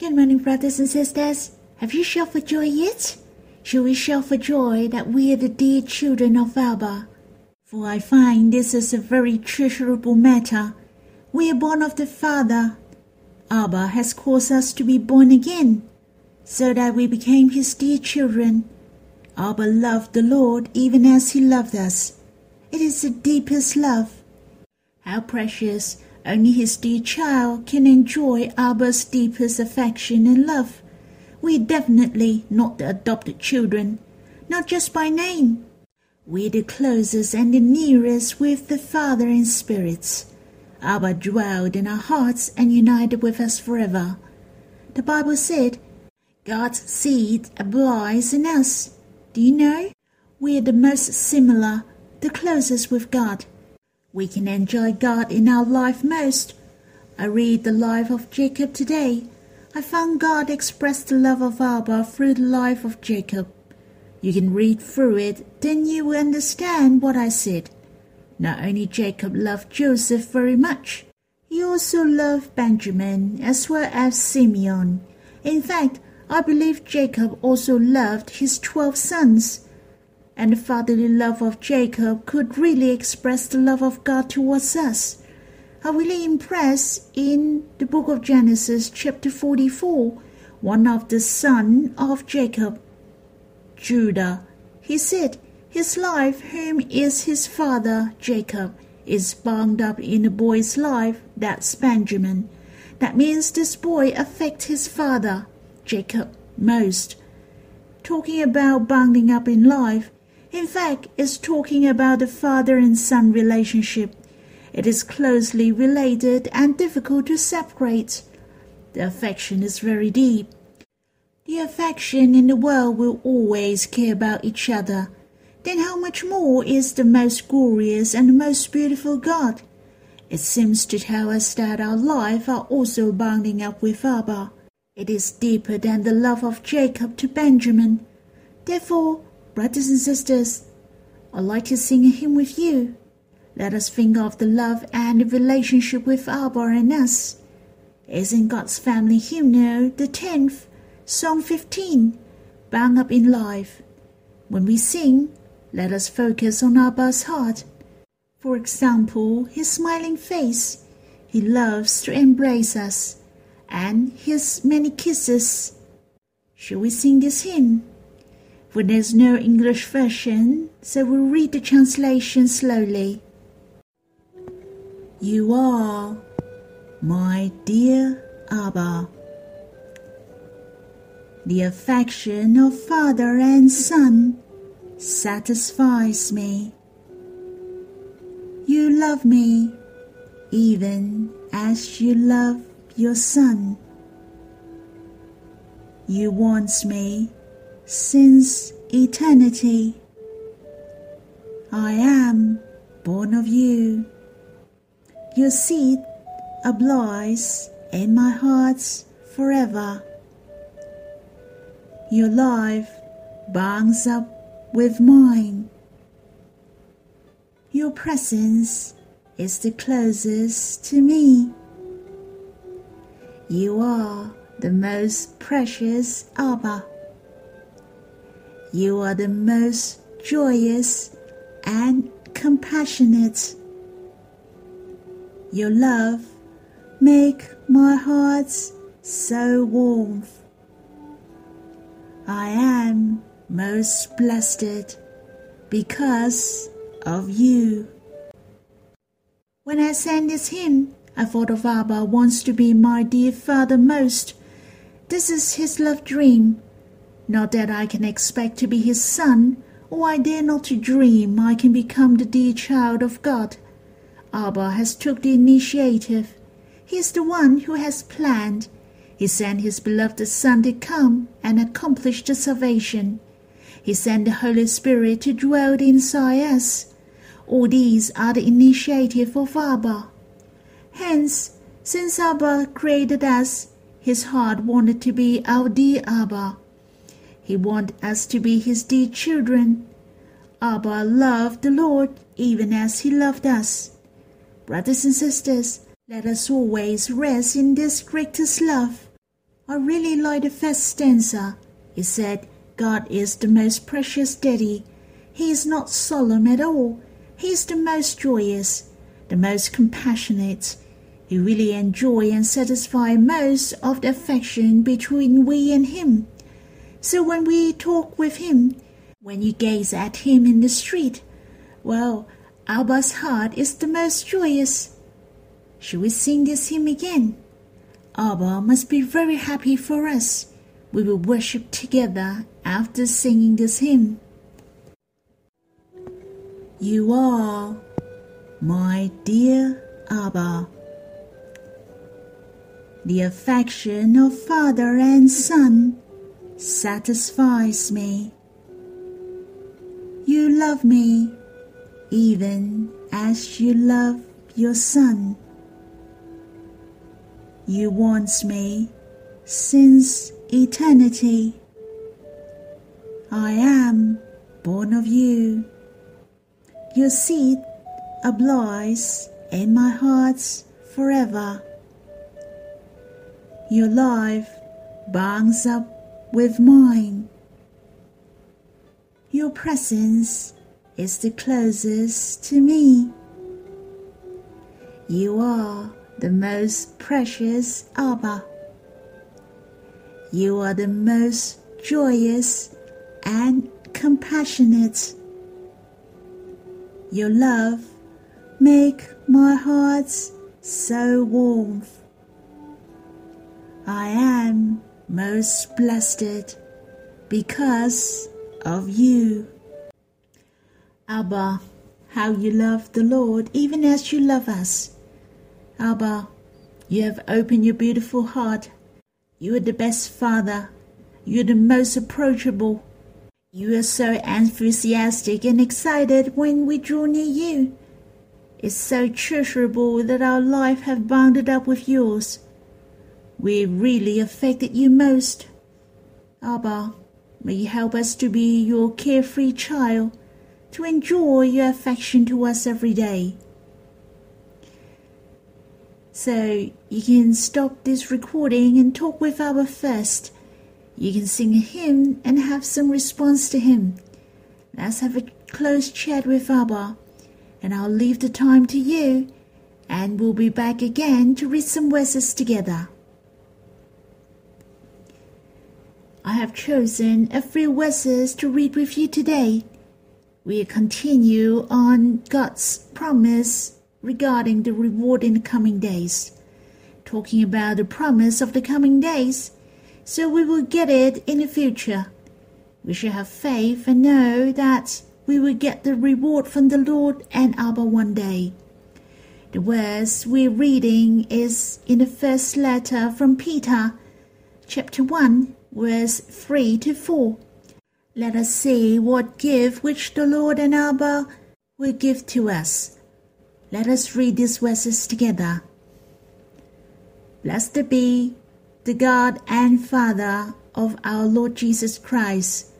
Good morning, brothers and sisters. Have you shouted for joy yet? Shall we shout for joy that we are the dear children of Abba? For I find this is a very treasurable matter. We are born of the Father. Abba has caused us to be born again, so that we became his dear children. Abba loved the Lord even as he loved us. It is the deepest love. How precious only his dear child can enjoy Abba's deepest affection and love. We are definitely not the adopted children, not just by name. We are the closest and the nearest with the Father in spirits. Abba dwelled in our hearts and united with us forever. The Bible said, God's seed abides in us. Do you know? We are the most similar, the closest with God. We can enjoy God in our life most. I read the life of Jacob today. I found God expressed the love of Abba through the life of Jacob. You can read through it, then you will understand what I said. Not only Jacob loved Joseph very much, he also loved Benjamin as well as Simeon. In fact, I believe Jacob also loved his twelve sons and the fatherly love of Jacob could really express the love of God towards us. I'm really impressed in the book of Genesis, chapter 44, one of the son of Jacob, Judah. He said, His life, whom is his father, Jacob, is bound up in a boy's life, that's Benjamin. That means this boy affects his father, Jacob, most. Talking about bounding up in life, in fact, it's talking about the father and son relationship. It is closely related and difficult to separate. The affection is very deep. The affection in the world will always care about each other. Then how much more is the most glorious and most beautiful God? It seems to tell us that our life are also bounding up with Abba. It is deeper than the love of Jacob to Benjamin. Therefore, Brothers and sisters, I'd like to sing a hymn with you. Let us think of the love and the relationship with Abba and us. As in God's family hymnal, the 10th, Song 15, Bound Up in Life. When we sing, let us focus on Abba's heart. For example, his smiling face. He loves to embrace us, and his many kisses. Shall we sing this hymn? For there's no English version, so we'll read the translation slowly. You are my dear Abba. The affection of father and son satisfies me. You love me even as you love your son. You want me since eternity. I am born of you. Your seed abides in my heart forever. Your life bonds up with mine. Your presence is the closest to me. You are the most precious Abba. You are the most joyous and compassionate. Your love make my heart so warm. I am most blessed because of you. When I sang this hymn, I thought of Abba wants to be my dear father most. This is his love dream not that I can expect to be his son, or I dare not to dream I can become the dear child of God. Abba has took the initiative. He is the one who has planned. He sent his beloved Son to come and accomplish the salvation. He sent the Holy Spirit to dwell inside us. All these are the initiative of Abba. Hence, since Abba created us, his heart wanted to be our dear Abba. He wants us to be his dear children. Abba loved the Lord even as he loved us. Brothers and sisters, let us always rest in this greatest love. I really like the first stanza. It said, God is the most precious daddy. He is not solemn at all. He is the most joyous, the most compassionate. He really enjoy and satisfy most of the affection between we and him. So when we talk with him, when you gaze at him in the street, well, Abba's heart is the most joyous. Should we sing this hymn again? Abba must be very happy for us. We will worship together after singing this hymn. You are my dear Abba. The affection of father and son satisfies me. You love me even as you love your son. You want me since eternity. I am born of you. Your seed abides in my heart forever. Your life bonds up with mine. Your presence is the closest to me. You are the most precious Abba. You are the most joyous and compassionate. Your love make my heart so warm. I am most blessed because of you. Abba, how you love the Lord even as you love us. Abba, you have opened your beautiful heart. You are the best father. You are the most approachable. You are so enthusiastic and excited when we draw near you. It's so treasurable that our life have bounded up with yours. We really affected you most. Abba, may you help us to be your carefree child, to enjoy your affection to us every day. So you can stop this recording and talk with Abba first. You can sing a hymn and have some response to him. Let's have a close chat with Abba, and I'll leave the time to you, and we'll be back again to read some verses together. I have chosen a few verses to read with you today. We continue on God's promise regarding the reward in the coming days, talking about the promise of the coming days, so we will get it in the future. We should have faith and know that we will get the reward from the Lord and Abba one day. The verse we're reading is in the first letter from Peter, chapter 1, verse 3 to 4. Let us see what gift which the Lord and Abba will give to us let us read these verses together. Blessed be the God and Father of our Lord Jesus Christ.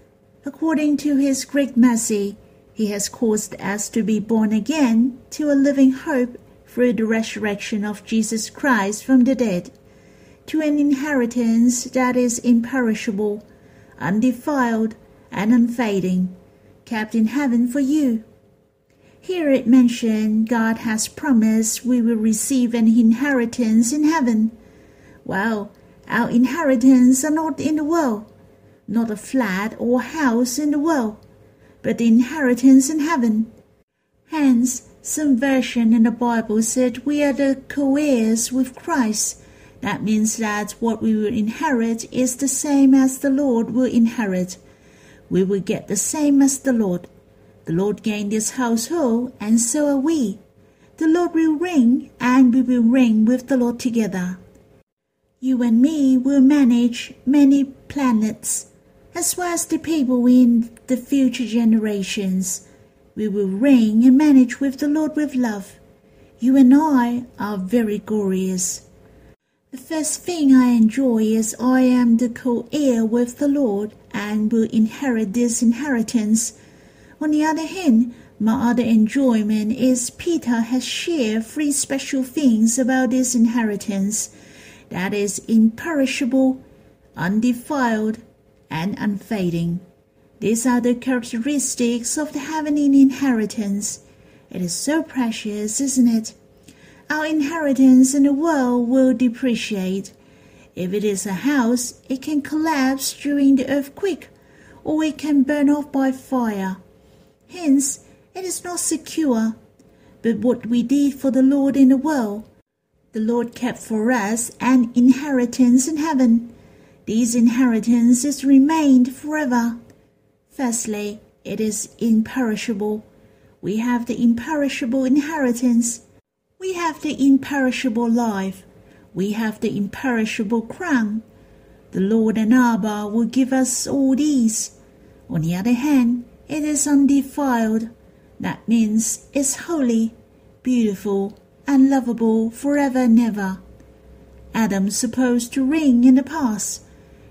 According to his great mercy, he has caused us to be born again to a living hope through the resurrection of Jesus Christ from the dead, to an inheritance that is imperishable, undefiled, and unfading, kept in heaven for you here it mentioned God has promised we will receive an inheritance in heaven. Well, our inheritance are not in the world, not a flat or house in the world, but the inheritance in heaven. Hence, some version in the Bible said we are the co-heirs with Christ. That means that what we will inherit is the same as the Lord will inherit. We will get the same as the Lord. The Lord gained this household, and so are we. The Lord will reign, and we will reign with the Lord together. You and me will manage many planets, as well as the people in the future generations. We will reign and manage with the Lord with love. You and I are very glorious. The first thing I enjoy is I am the co heir with the Lord and will inherit this inheritance on the other hand, my other enjoyment is Peter has shared three special things about this inheritance that is imperishable, undefiled, and unfading. These are the characteristics of the heavenly inheritance. It is so precious, isn't it? Our inheritance in the world will depreciate. If it is a house, it can collapse during the earthquake, or it can burn off by fire. Hence, it is not secure. But what we did for the Lord in the world, the Lord kept for us an inheritance in heaven. These inheritances remained forever. Firstly, it is imperishable. We have the imperishable inheritance. We have the imperishable life. We have the imperishable crown. The Lord and Abba will give us all these. On the other hand, it is undefiled. That means it's holy, beautiful, and lovable forever and ever. Adam supposed to reign in the past.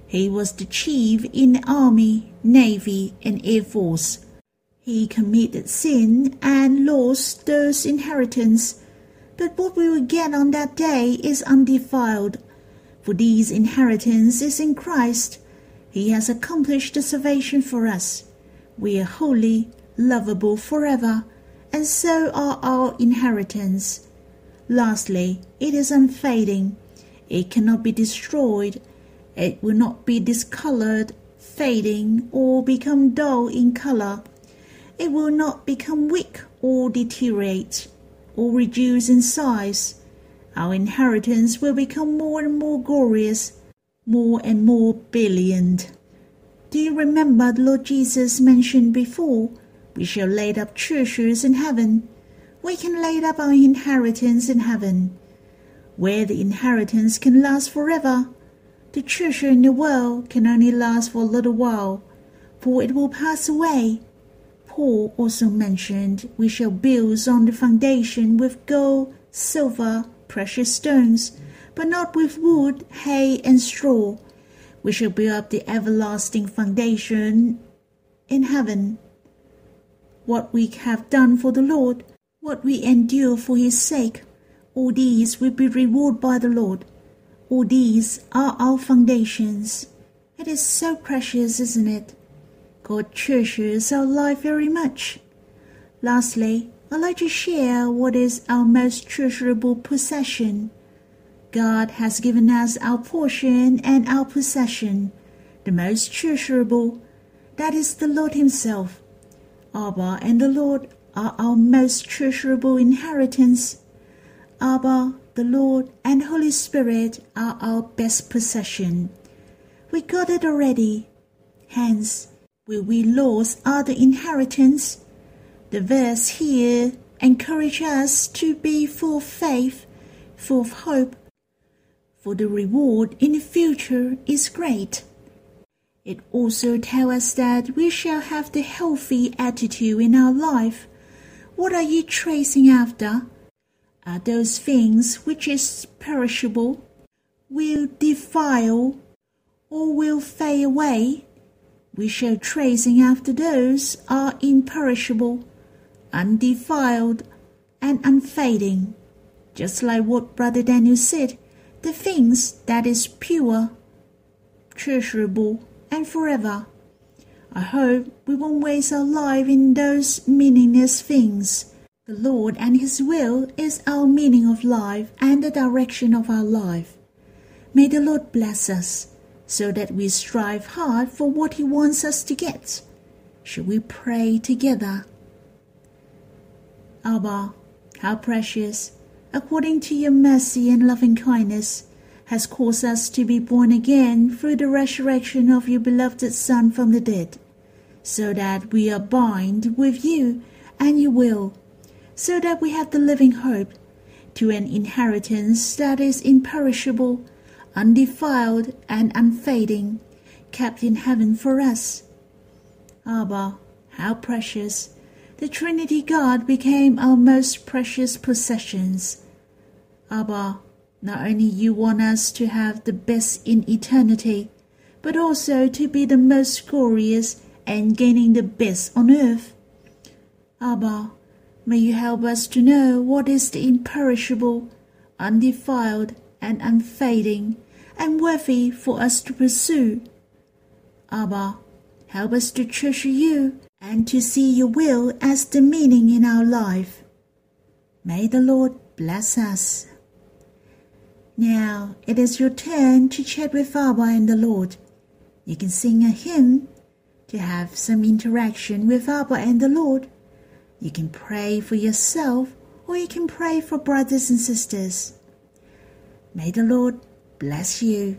He was the chief in the army, navy, and air force. He committed sin and lost those inheritance. But what we will get on that day is undefiled. For these inheritance is in Christ. He has accomplished the salvation for us. We are holy, lovable forever, and so are our inheritance. Lastly, it is unfading. It cannot be destroyed. It will not be discolored, fading, or become dull in color. It will not become weak or deteriorate, or reduce in size. Our inheritance will become more and more glorious, more and more brilliant. Do you remember the Lord Jesus mentioned before? We shall lay up treasures in heaven we can lay up our inheritance in heaven, where the inheritance can last forever. The treasure in the world can only last for a little while, for it will pass away. Paul also mentioned we shall build on the foundation with gold, silver, precious stones, but not with wood, hay, and straw. We shall build up the everlasting foundation in heaven. What we have done for the Lord, what we endure for his sake, all these will be rewarded by the Lord. All these are our foundations. It is so precious, isn't it? God treasures our life very much. Lastly, I'd like to share what is our most treasurable possession. God has given us our portion and our possession, the most treasurable. That is the Lord Himself. Abba and the Lord are our most treasurable inheritance. Abba, the Lord, and Holy Spirit are our best possession. We got it already. Hence, will we lose other inheritance? The verse here encourages us to be full of faith, full of hope, for the reward in the future is great. It also tells us that we shall have the healthy attitude in our life what are you tracing after? Are those things which is perishable, will defile, or will fade away? We show tracing after those are imperishable, undefiled, and unfading. Just like what Brother Daniel said, the things that is pure, treasurable, and forever. I hope we won't waste our life in those meaningless things. The Lord and His will is our meaning of life and the direction of our life. May the Lord bless us so that we strive hard for what He wants us to get. Shall we pray together? Abba, how precious, according to your mercy and loving kindness, has caused us to be born again through the resurrection of your beloved Son from the dead, so that we are bound with you and your will, so that we have the living hope to an inheritance that is imperishable, undefiled, and unfading, kept in heaven for us. Abba, how precious! The Trinity God became our most precious possessions. Abba, not only you want us to have the best in eternity, but also to be the most glorious and gaining the best on earth. Abba, may you help us to know what is the imperishable, undefiled, and unfading, and worthy for us to pursue. Abba, help us to treasure you and to see your will as the meaning in our life. May the Lord bless us. Now it is your turn to chat with Abba and the Lord. You can sing a hymn to have some interaction with Abba and the Lord. You can pray for yourself or you can pray for brothers and sisters. May the Lord bless you.